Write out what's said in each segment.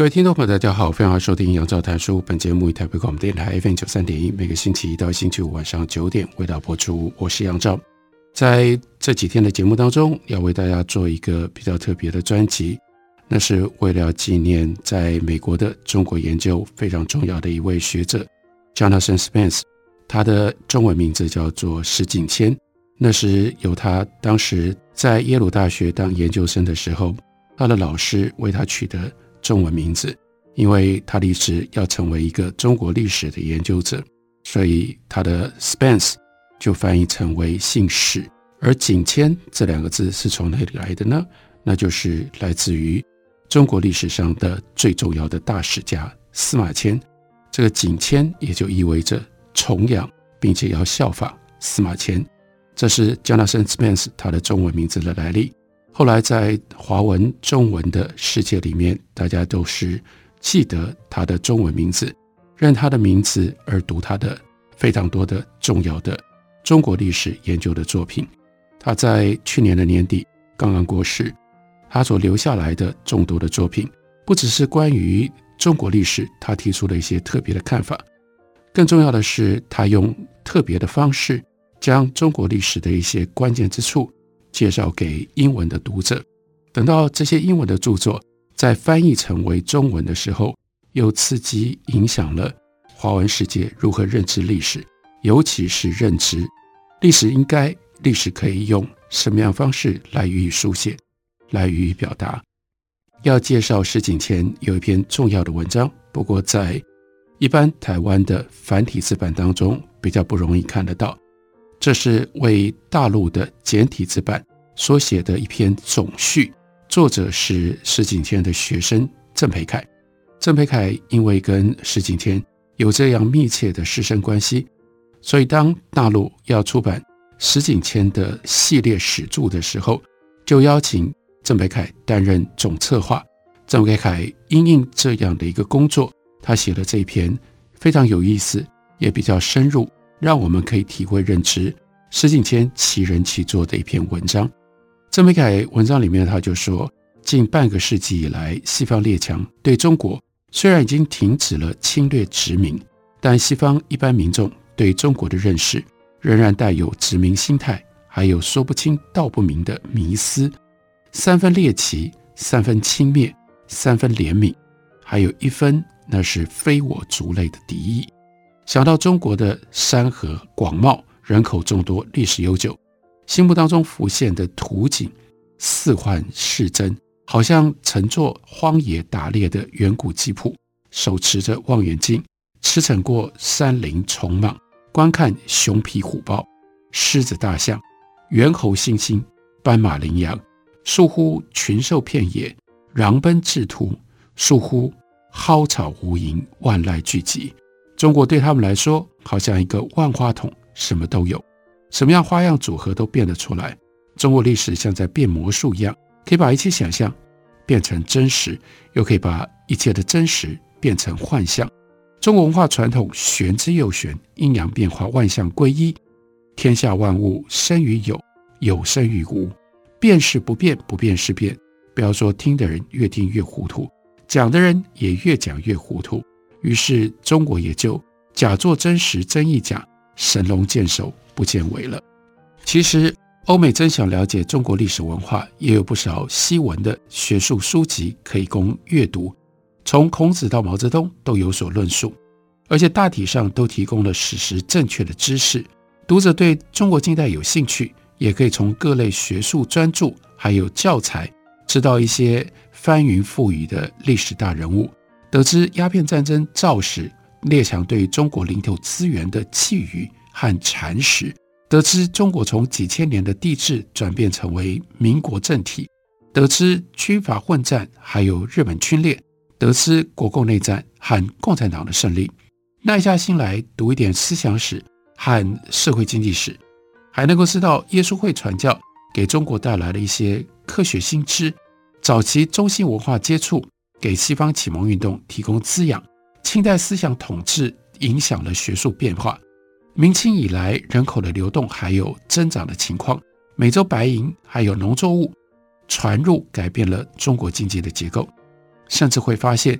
各位听众朋友，大家好，欢迎收听杨照谈书。本节目以台北广播电台 FM 九三点一，每个星期一到星期五晚上九点为大家播出。我是杨照，在这几天的节目当中，要为大家做一个比较特别的专辑，那是为了纪念在美国的中国研究非常重要的一位学者 Jonathan Spence，他的中文名字叫做石景谦，那是由他当时在耶鲁大学当研究生的时候，他的老师为他取的。中文名字，因为他立志要成为一个中国历史的研究者，所以他的 Spence 就翻译成为姓史。而景谦这两个字是从哪里来的呢？那就是来自于中国历史上的最重要的大史家司马迁。这个景谦也就意味着崇仰，并且要效法司马迁。这是 Jonathan Spence 他的中文名字的来历。后来在华文中文的世界里面，大家都是记得他的中文名字，认他的名字而读他的非常多的重要的中国历史研究的作品。他在去年的年底刚刚过世，他所留下来的众多的作品，不只是关于中国历史，他提出了一些特别的看法，更重要的是，他用特别的方式将中国历史的一些关键之处。介绍给英文的读者，等到这些英文的著作在翻译成为中文的时候，又刺激影响了华文世界如何认知历史，尤其是认知历史应该历史可以用什么样方式来予以书写，来予以表达。要介绍石景谦有一篇重要的文章，不过在一般台湾的繁体字版当中比较不容易看得到。这是为大陆的简体字版所写的一篇总序，作者是石景谦的学生郑培凯。郑培凯因为跟石景谦有这样密切的师生关系，所以当大陆要出版石景谦的系列史著的时候，就邀请郑培凯担任总策划。郑培凯因应这样的一个工作，他写了这一篇非常有意思，也比较深入。让我们可以体会认知石景谦其人其作的一篇文章。郑培凯文章里面他就说，近半个世纪以来，西方列强对中国虽然已经停止了侵略殖民，但西方一般民众对中国的认识仍然带有殖民心态，还有说不清道不明的迷思。三分猎奇，三分轻蔑，三分怜悯，还有一分那是非我族类的敌意。想到中国的山河广袤、人口众多、历史悠久，心目当中浮现的图景似幻似真，好像乘坐荒野打猎的远古吉普，手持着望远镜，驰骋过山林丛莽，观看熊皮虎豹、狮子大象、猿猴猩猩、斑马羚羊，倏忽群兽遍野，狼奔赤兔，倏忽蒿草无垠，万籁俱寂。中国对他们来说，好像一个万花筒，什么都有，什么样花样组合都变得出来。中国历史像在变魔术一样，可以把一切想象变成真实，又可以把一切的真实变成幻象。中国文化传统玄之又玄，阴阳变化，万象归一，天下万物生于有，有生于无，变是不变，不变是变。不要说听的人越听越糊涂，讲的人也越讲越糊涂。于是，中国也就假作真实，真亦假，神龙见首不见尾了。其实，欧美真想了解中国历史文化，也有不少西文的学术书籍可以供阅读，从孔子到毛泽东都有所论述，而且大体上都提供了史实正确的知识。读者对中国近代有兴趣，也可以从各类学术专著还有教材，知道一些翻云覆雨的历史大人物。得知鸦片战争肇始，列强对中国领土资源的觊觎和蚕食；得知中国从几千年的帝制转变成为民国政体，得知军阀混战，还有日本军列，得知国共内战和共产党的胜利，耐下心来读一点思想史和社会经济史，还能够知道耶稣会传教给中国带来了一些科学新知，早期中西文化接触给西方启蒙运动提供滋养，清代思想统治影响了学术变化，明清以来人口的流动还有增长的情况，美洲白银还有农作物传入，改变了中国经济的结构，甚至会发现。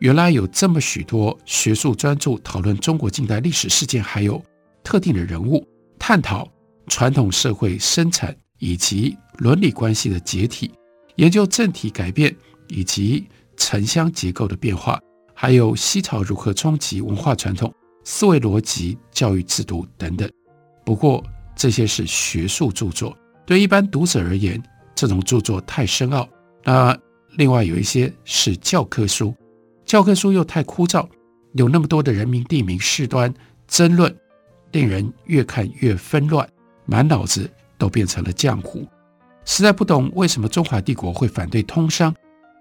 原来有这么许多学术专注讨论中国近代历史事件，还有特定的人物，探讨传统社会生产以及伦理关系的解体，研究政体改变以及城乡结构的变化，还有西潮如何冲击文化传统、思维逻辑、教育制度等等。不过这些是学术著作，对一般读者而言，这种著作太深奥。那另外有一些是教科书。教科书又太枯燥，有那么多的人名、地名、事端争论，令人越看越纷乱，满脑子都变成了浆糊。实在不懂为什么中华帝国会反对通商，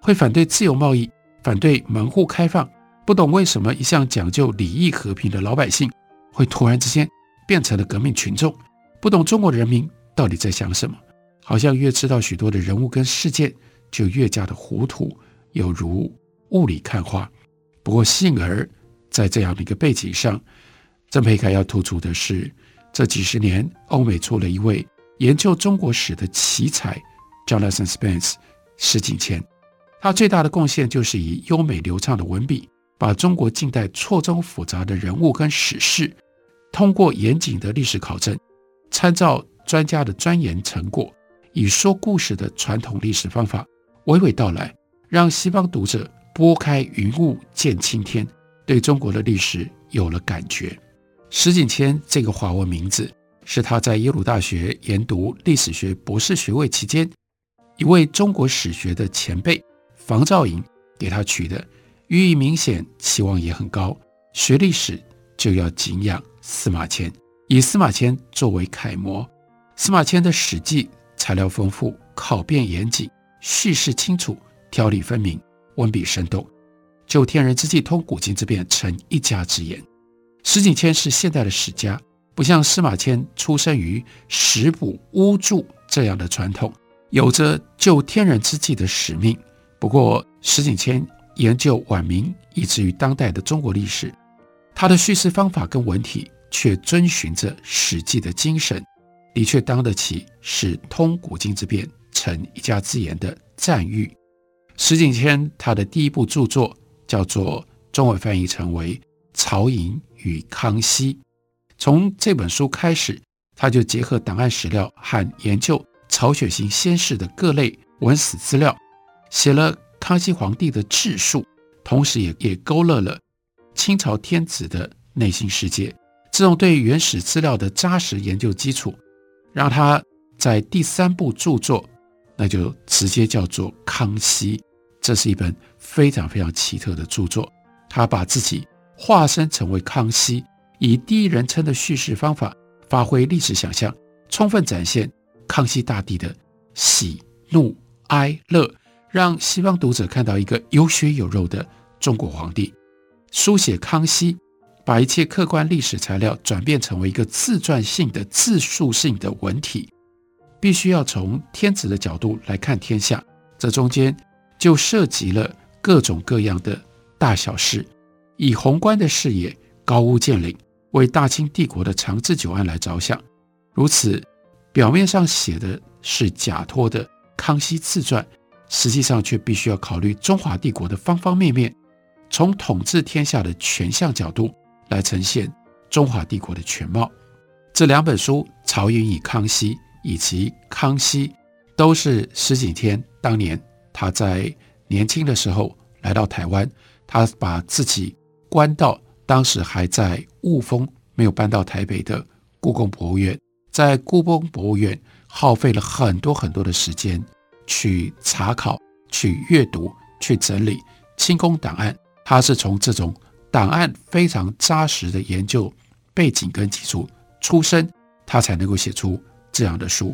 会反对自由贸易，反对门户开放。不懂为什么一向讲究礼义和平的老百姓，会突然之间变成了革命群众。不懂中国人民到底在想什么，好像越知道许多的人物跟事件，就越加的糊涂，有如。雾里看花，不过幸而在这样的一个背景上，郑培凯要突出的是，这几十年欧美出了一位研究中国史的奇才，Jonathan Spence 石景谦。他最大的贡献就是以优美流畅的文笔，把中国近代错综复杂的人物跟史事，通过严谨的历史考证，参照专家的钻研成果，以说故事的传统历史方法娓娓道来，让西方读者。拨开云雾见青天，对中国的历史有了感觉。石景谦这个华文名字是他在耶鲁大学研读历史学博士学位期间，一位中国史学的前辈房兆瀛给他取的，寓意明显，期望也很高。学历史就要敬仰司马迁，以司马迁作为楷模。司马迁的史记材料丰富，考辨严谨，叙事清楚，条理分明。文笔生动，就天人之际通古今之变成一家之言。石景谦是现代的史家，不像司马迁出生于史补巫祝这样的传统，有着就天人之际的使命。不过，石景谦研究晚明以至于当代的中国历史，他的叙事方法跟文体却遵循着《史记》的精神，的确当得起是通古今之变成一家之言的赞誉。石景谦他的第一部著作叫做中文翻译成为《曹寅与康熙》。从这本书开始，他就结合档案史料和研究曹雪芹先世的各类文史资料，写了康熙皇帝的治术，同时也也勾勒了清朝天子的内心世界。这种对原始资料的扎实研究基础，让他在第三部著作，那就直接叫做《康熙》。这是一本非常非常奇特的著作，他把自己化身成为康熙，以第一人称的叙事方法，发挥历史想象，充分展现康熙大帝的喜怒哀乐，让西方读者看到一个有血有肉的中国皇帝。书写康熙，把一切客观历史材料转变成为一个自传性的自述性的文体，必须要从天子的角度来看天下，这中间。就涉及了各种各样的大小事，以宏观的视野，高屋建瓴，为大清帝国的长治久安来着想。如此，表面上写的是假托的康熙自传，实际上却必须要考虑中华帝国的方方面面，从统治天下的全向角度来呈现中华帝国的全貌。这两本书《曹寅与康熙》以及《康熙》，都是石景天当年。他在年轻的时候来到台湾，他把自己关到当时还在雾峰，没有搬到台北的故宫博物院，在故宫博物院耗费了很多很多的时间去查考、去阅读、去整理清宫档案。他是从这种档案非常扎实的研究背景跟基础出身，他才能够写出这样的书。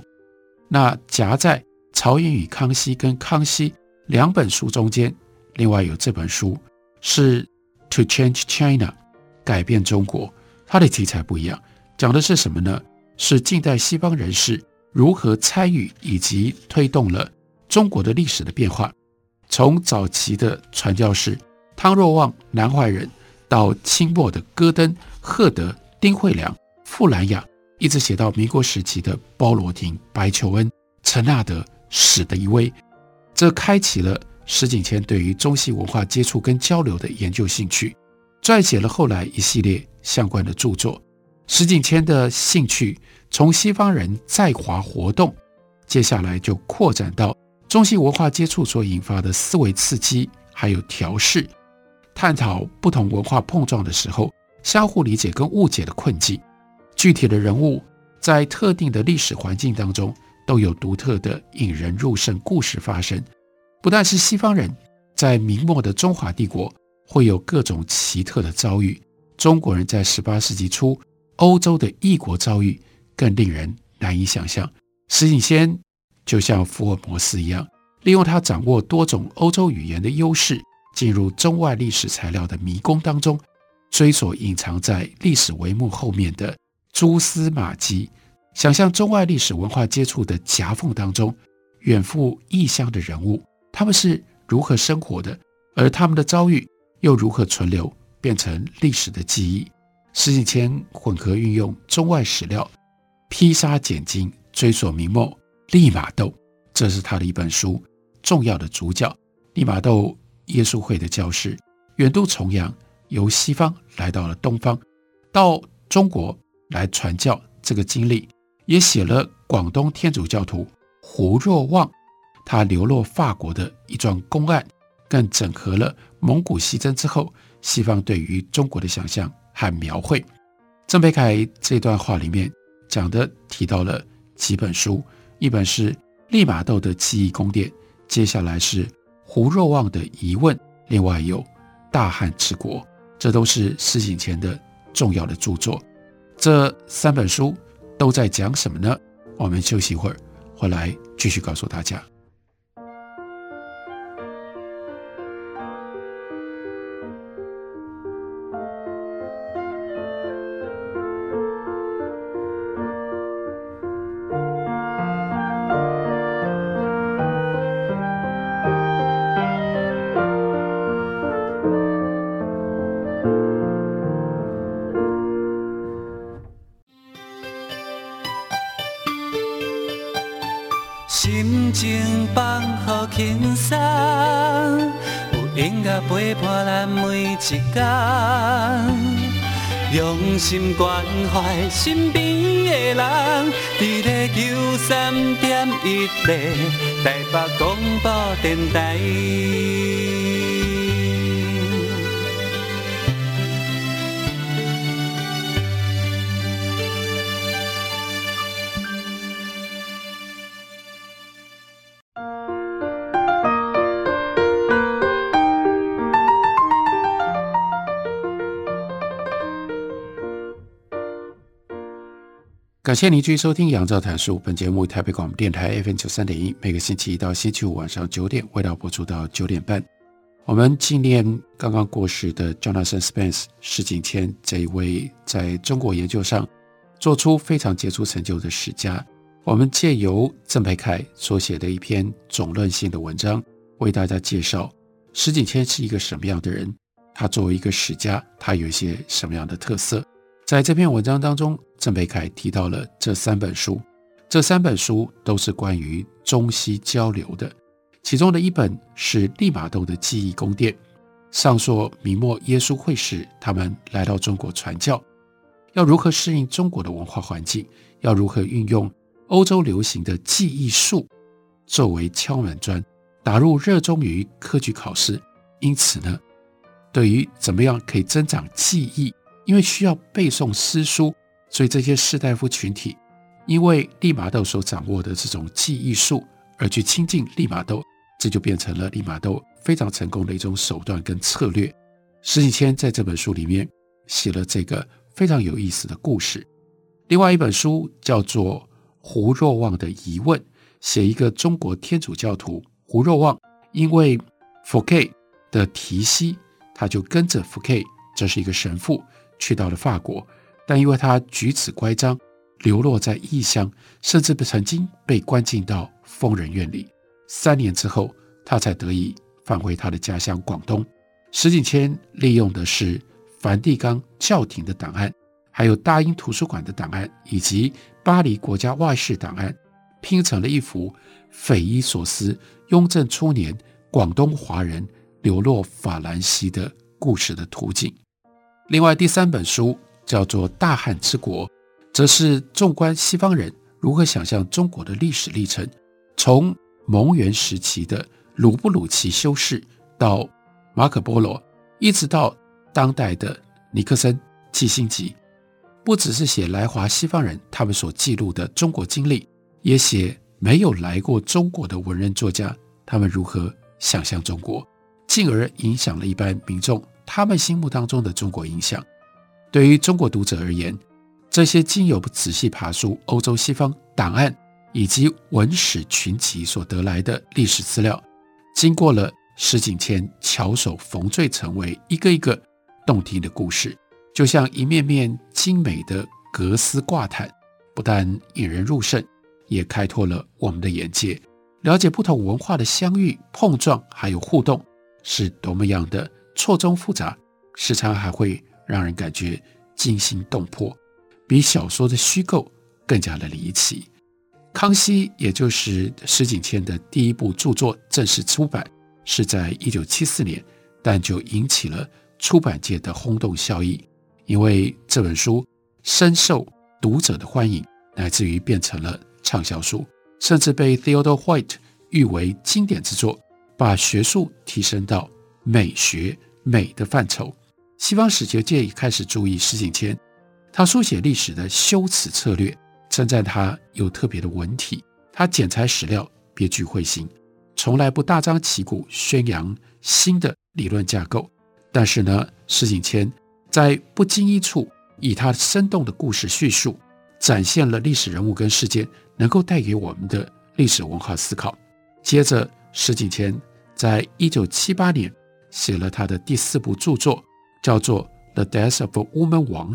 那夹在。曹寅与康熙跟康熙两本书中间，另外有这本书是《To Change China》，改变中国。它的题材不一样，讲的是什么呢？是近代西方人士如何参与以及推动了中国的历史的变化，从早期的传教士汤若望、南怀仁，到清末的戈登、赫德、丁慧良、傅兰雅，一直写到民国时期的鲍罗廷、白求恩、陈纳德。史的一位，这开启了石景谦对于中西文化接触跟交流的研究兴趣，撰写了后来一系列相关的著作。石景谦的兴趣从西方人在华活动，接下来就扩展到中西文化接触所引发的思维刺激，还有调试，探讨不同文化碰撞的时候相互理解跟误解的困境。具体的人物在特定的历史环境当中。都有独特的引人入胜故事发生。不但是西方人，在明末的中华帝国会有各种奇特的遭遇，中国人在十八世纪初欧洲的异国遭遇更令人难以想象。石景先就像福尔摩斯一样，利用他掌握多种欧洲语言的优势，进入中外历史材料的迷宫当中，追索隐藏在历史帷幕后面的蛛丝马迹。想象中外历史文化接触的夹缝当中，远赴异乡的人物，他们是如何生活的，而他们的遭遇又如何存留，变成历史的记忆。石景谦混合运用中外史料，披沙拣金，追索明末利玛窦，这是他的一本书重要的主角。利玛窦耶稣会的教士远渡重洋，由西方来到了东方，到中国来传教，这个经历。也写了广东天主教徒胡若望他流落法国的一桩公案，更整合了蒙古西征之后西方对于中国的想象和描绘。郑培凯这段话里面讲的提到了几本书，一本是利玛窦的记忆宫殿，接下来是胡若望的疑问，另外有大汉之国，这都是施景前的重要的著作。这三本书。都在讲什么呢？我们休息一会儿，回来继续告诉大家。一天，用心关怀身边的人，伫咧九三点一个台北广播电台。感谢您继续收听《杨照谈书》。本节目台北广播电台 FM 九三点一，每个星期一到星期五晚上九点，为大家播出到九点半。我们纪念刚刚过世的 Jonathan Spence 石景谦这一位在中国研究上做出非常杰出成就的史家。我们借由郑培凯所写的一篇总论性的文章，为大家介绍石景谦是一个什么样的人。他作为一个史家，他有一些什么样的特色？在这篇文章当中，郑培凯提到了这三本书，这三本书都是关于中西交流的。其中的一本是利玛窦的记忆宫殿，上溯明末耶稣会士他们来到中国传教，要如何适应中国的文化环境，要如何运用欧洲流行的记忆术作为敲门砖，打入热衷于科举考试。因此呢，对于怎么样可以增长记忆。因为需要背诵诗书，所以这些士大夫群体，因为利玛窦所掌握的这种记忆术，而去亲近利玛窦，这就变成了利玛窦非常成功的一种手段跟策略。石景谦在这本书里面写了这个非常有意思的故事。另外一本书叫做《胡若望的疑问》，写一个中国天主教徒胡若望，因为福 K 的提携，他就跟着福 K，这是一个神父，去到了法国，但因为他举止乖张，流落在异乡，甚至曾经被关进到疯人院里。三年之后，他才得以返回他的家乡广东。石景谦利用的是梵蒂冈教廷的档案，还有大英图书馆的档案，以及巴黎国家外事档案，拼成了一幅匪夷所思雍正初年广东华人流落法兰西的故事的图景。另外，第三本书叫做《大汉之国》，则是纵观西方人如何想象中国的历史历程，从蒙元时期的鲁布鲁奇修士到马可波罗，一直到当代的尼克森、基辛吉，不只是写来华西方人他们所记录的中国经历，也写没有来过中国的文人作家他们如何想象中国，进而影响了一般民众他们心目当中的中国印象。对于中国读者而言，这些经由仔细爬梳欧洲西方档案。以及文史群集所得来的历史资料，经过了石景谦巧手缝缀，成为一个一个动听的故事，就像一面面精美的格丝挂毯，不但引人入胜，也开拓了我们的眼界，了解不同文化的相遇、碰撞还有互动是多么样的错综复杂，时常还会让人感觉惊心动魄，比小说的虚构更加的离奇。康熙，也就是石景谦的第一部著作正式出版是在一九七四年，但就引起了出版界的轰动效应，因为这本书深受读者的欢迎，乃至于变成了畅销书，甚至被 Theodore White 誉为经典之作，把学术提升到美学美的范畴。西方史学界也开始注意石景谦，他书写历史的修辞策略。称赞他有特别的文体，他剪裁史料别具慧心，从来不大张旗鼓宣扬新的理论架构。但是呢，石景谦在不经意处，以他生动的故事叙述，展现了历史人物跟事件能够带给我们的历史文化思考。接着，石景谦在一九七八年写了他的第四部著作，叫做《The Death of a Woman 王》，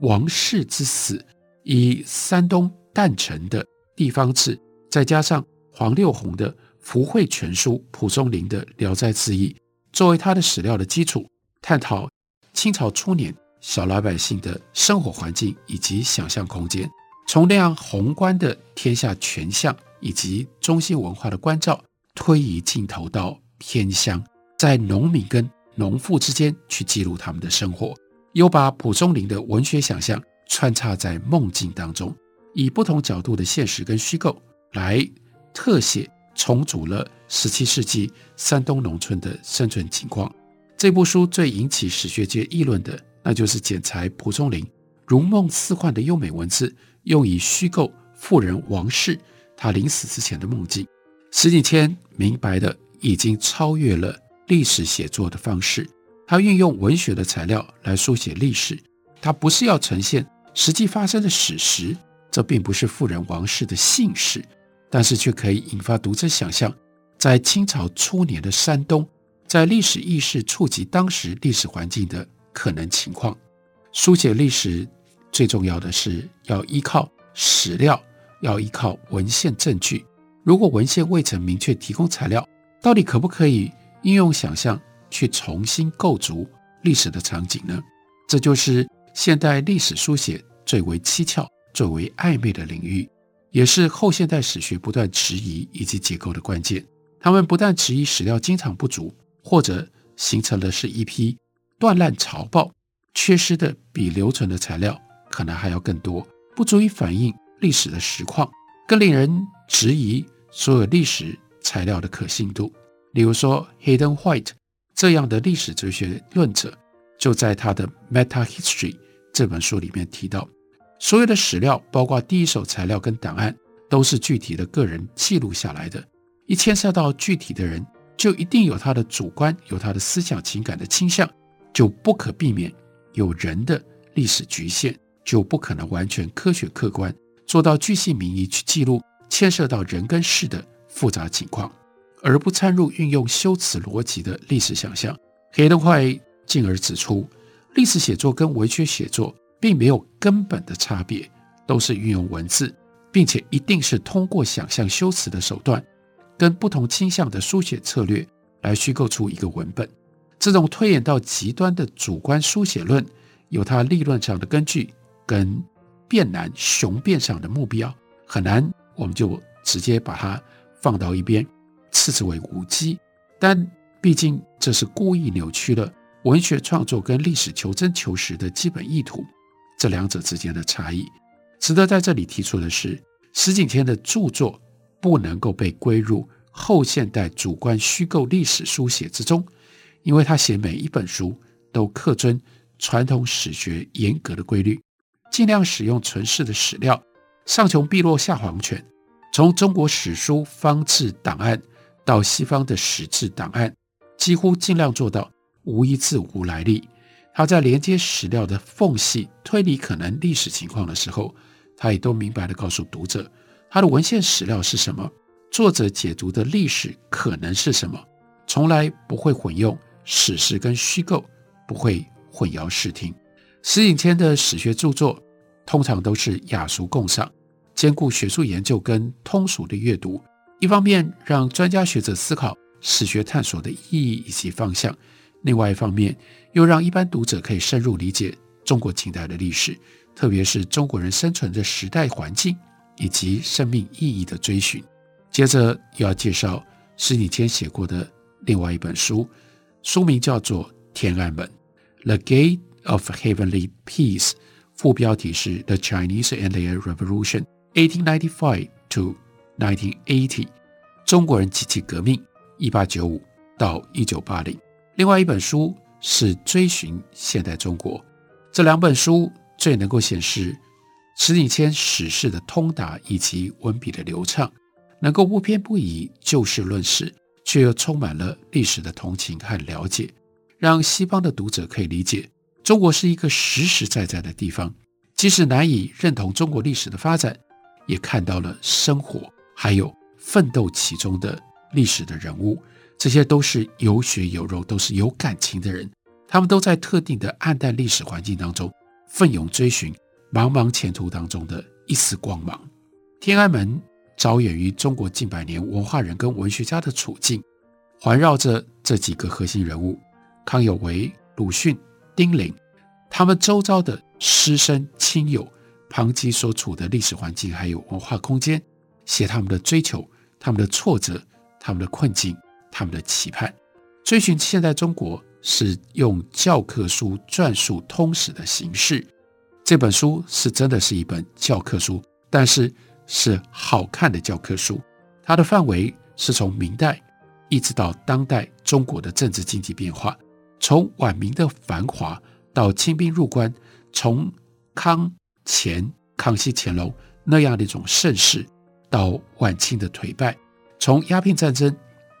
王氏之死。以山东旦城的地方志，再加上黄六鸿的《福会全书》、蒲松龄的《聊斋志异》，作为他的史料的基础，探讨清朝初年小老百姓的生活环境以及想象空间，从那样宏观的天下全相以及中心文化的关照，推移镜头到偏乡，在农民跟农妇之间去记录他们的生活，又把蒲松龄的文学想象。穿插在梦境当中，以不同角度的现实跟虚构来特写重组了十七世纪山东农村的生存情况。这部书最引起史学界议论的，那就是剪裁蒲松龄如梦似幻的优美文字，用以虚构妇人王氏她临死之前的梦境。石景谦明白的已经超越了历史写作的方式，他运用文学的材料来书写历史，他不是要呈现。实际发生的史实，这并不是富人王室的姓氏，但是却可以引发读者想象，在清朝初年的山东，在历史意识触及当时历史环境的可能情况。书写历史最重要的是要依靠史料，要依靠文献证据。如果文献未曾明确提供材料，到底可不可以应用想象去重新构筑历史的场景呢？这就是现代历史书写。最为蹊跷、最为暧昧的领域，也是后现代史学不断质疑以及解构的关键。他们不但质疑史料经常不足，或者形成的是一批断烂草报，缺失的比留存的材料可能还要更多，不足以反映历史的实况，更令人质疑所有历史材料的可信度。例如说，Hayden White 这样的历史哲学论者，就在他的《Meta History》这本书里面提到。所有的史料，包括第一手材料跟档案，都是具体的个人记录下来的。一牵涉到具体的人，就一定有他的主观，有他的思想情感的倾向，就不可避免有人的历史局限，就不可能完全科学客观，做到巨细名义去记录牵涉到人跟事的复杂情况，而不掺入运用修辞逻辑的历史想象。黑登坏进而指出，历史写作跟文学写作并没有根本的差别，都是运用文字，并且一定是通过想象修辞的手段，跟不同倾向的书写策略来虚构出一个文本。这种推演到极端的主观书写论，有它理论上的根据，跟辩难雄辩上的目标，很难我们就直接把它放到一边，斥之为无稽。但毕竟这是故意扭曲了文学创作跟历史求真求实的基本意图，这两者之间的差异。值得在这里提出的是，石景天的著作不能够被归入后现代主观虚构历史书写之中。因为他写每一本书都恪遵传统史学严格的规律，尽量使用存世的史料，上穷碧落下黄泉，从中国史书方志档案到西方的史志档案，几乎尽量做到无一字无来历。他在连接史料的缝隙推理可能历史情况的时候，他也都明白地告诉读者，他的文献史料是什么，作者解读的历史可能是什么，从来不会混用。史实跟虚构不会混淆视听。石景谦的史学著作通常都是雅俗共赏，兼顾学术研究跟通俗的阅读。一方面让专家学者思考史学探索的意义以及方向；另外一方面又让一般读者可以深入理解中国近代的历史，特别是中国人生存的时代环境以及生命意义的追寻。接着又要介绍石景谦写过的另外一本书。书名叫做《天安门》（The Gate of Heavenly Peace），副标题是《The Chinese and Their Revolution, 1895 to 1980》，中国人及其革命（一八九五到一九八零）。另外一本书是《追寻现代中国》。这两本书最能够显示石景谦史事的通达以及文笔的流畅，能够不偏不倚就事论事。却又充满了历史的同情和了解，让西方的读者可以理解中国是一个实实在在的地方。即使难以认同中国历史的发展，也看到了生活，还有奋斗其中的历史的人物。这些都是有血有肉，都是有感情的人。他们都在特定的暗淡历史环境当中，奋勇追寻茫茫前途当中的一丝光芒。天安门。着眼于中国近百年文化人跟文学家的处境，环绕着这几个核心人物：康有为、鲁迅、丁玲，他们周遭的师生亲友，旁基所处的历史环境还有文化空间，写他们的追求、他们的挫折、他们的困境、他们的期盼。追寻现代中国是用教科书转述通史的形式，这本书是真的是一本教科书，但是。是好看的教科书，它的范围是从明代一直到当代中国的政治经济变化，从晚明的繁华到清兵入关，从康乾、康熙、乾隆那样的一种盛世，到晚清的颓败，从鸦片战争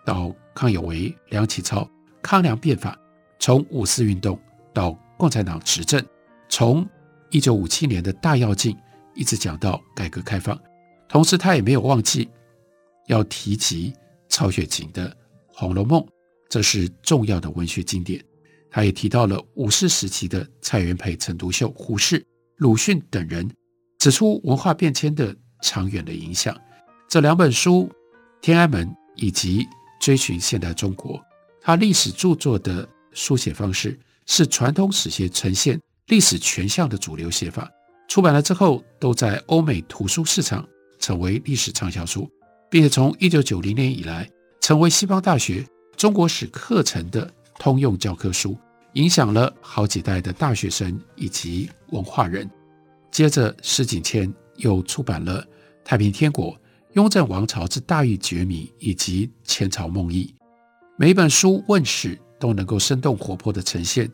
到康有为、梁启超、康梁变法，从五四运动到共产党执政，从一九五七年的大跃进一直讲到改革开放。同时，他也没有忘记要提及曹雪芹的《红楼梦》，这是重要的文学经典。他也提到了五四时期的蔡元培、陈独秀、胡适、鲁迅等人，指出文化变迁的长远的影响。这两本书《天安门》以及《追寻现代中国》，他历史著作的书写方式是传统史学呈现历史全像的主流写法。出版了之后，都在欧美图书市场。成为历史畅销书，并且从一九九零年以来成为西方大学中国史课程的通用教科书，影响了好几代的大学生以及文化人。接着，施景谦又出版了《太平天国》《雍正王朝之大义觉迷》以及《前朝梦忆》。每一本书问世都能够生动活泼地呈现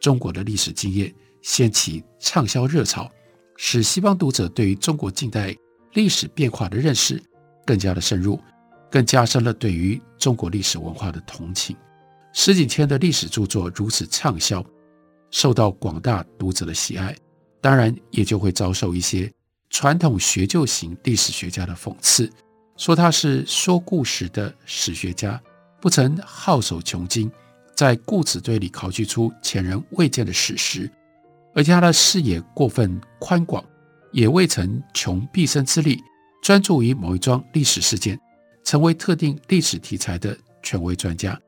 中国的历史经验，掀起畅销热潮，使西方读者对于中国近代。历史变化的认识更加的深入，更加深了对于中国历史文化的同情。石景谦的历史著作如此畅销，受到广大读者的喜爱，当然也就会遭受一些传统学究型历史学家的讽刺，说他是说故事的史学家，不曾好守穷经，在故纸堆里考据出前人未见的史实，而且他的视野过分宽广，也未曾穷毕生之力专注于某一桩历史事件，成为特定历史题材的权威专家。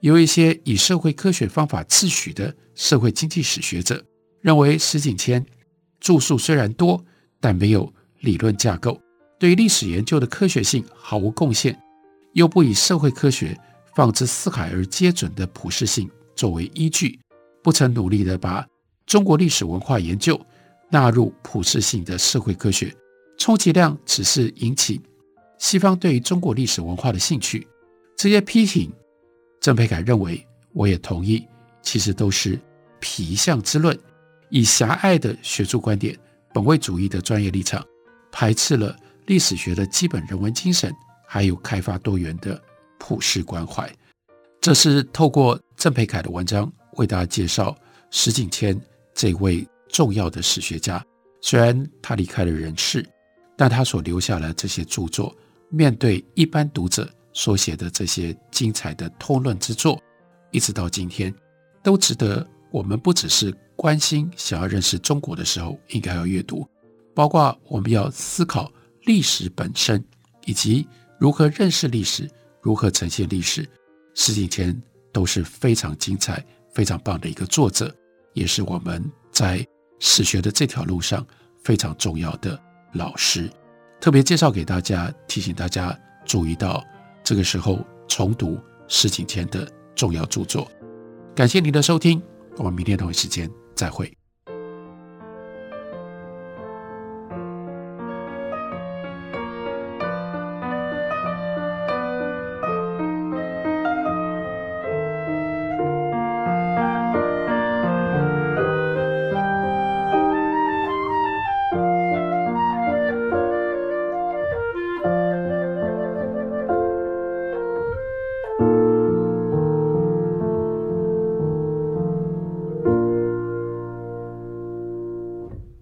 有一些以社会科学方法自诩的社会经济史学者认为，石景谦著述虽然多，但没有理论架构，对于历史研究的科学性毫无贡献，又不以社会科学放之四海而皆准的普适性作为依据，不曾努力地把中国历史文化研究纳入普适性的社会科学，充其量只是引起西方对于中国历史文化的兴趣。这些批评。郑培凯认为，我也同意，其实都是皮相之论，以狭隘的学术观点、本位主义的专业立场，排斥了历史学的基本人文精神，还有开发多元的普世关怀。这是透过郑培凯的文章为大家介绍石景谦这位重要的史学家。虽然他离开了人世，但他所留下的这些著作，面对一般读者。所写的这些精彩的通论之作，一直到今天，都值得我们不只是关心、想要认识中国的时候应该要阅读，包括我们要思考历史本身，以及如何认识历史、如何呈现历史。石景谦都是非常精彩、非常棒的一个作者，也是我们在史学的这条路上非常重要的老师。特别介绍给大家，提醒大家注意到。这个时候重读石景谦的重要著作。感谢您的收听，我们明天同一时间再会。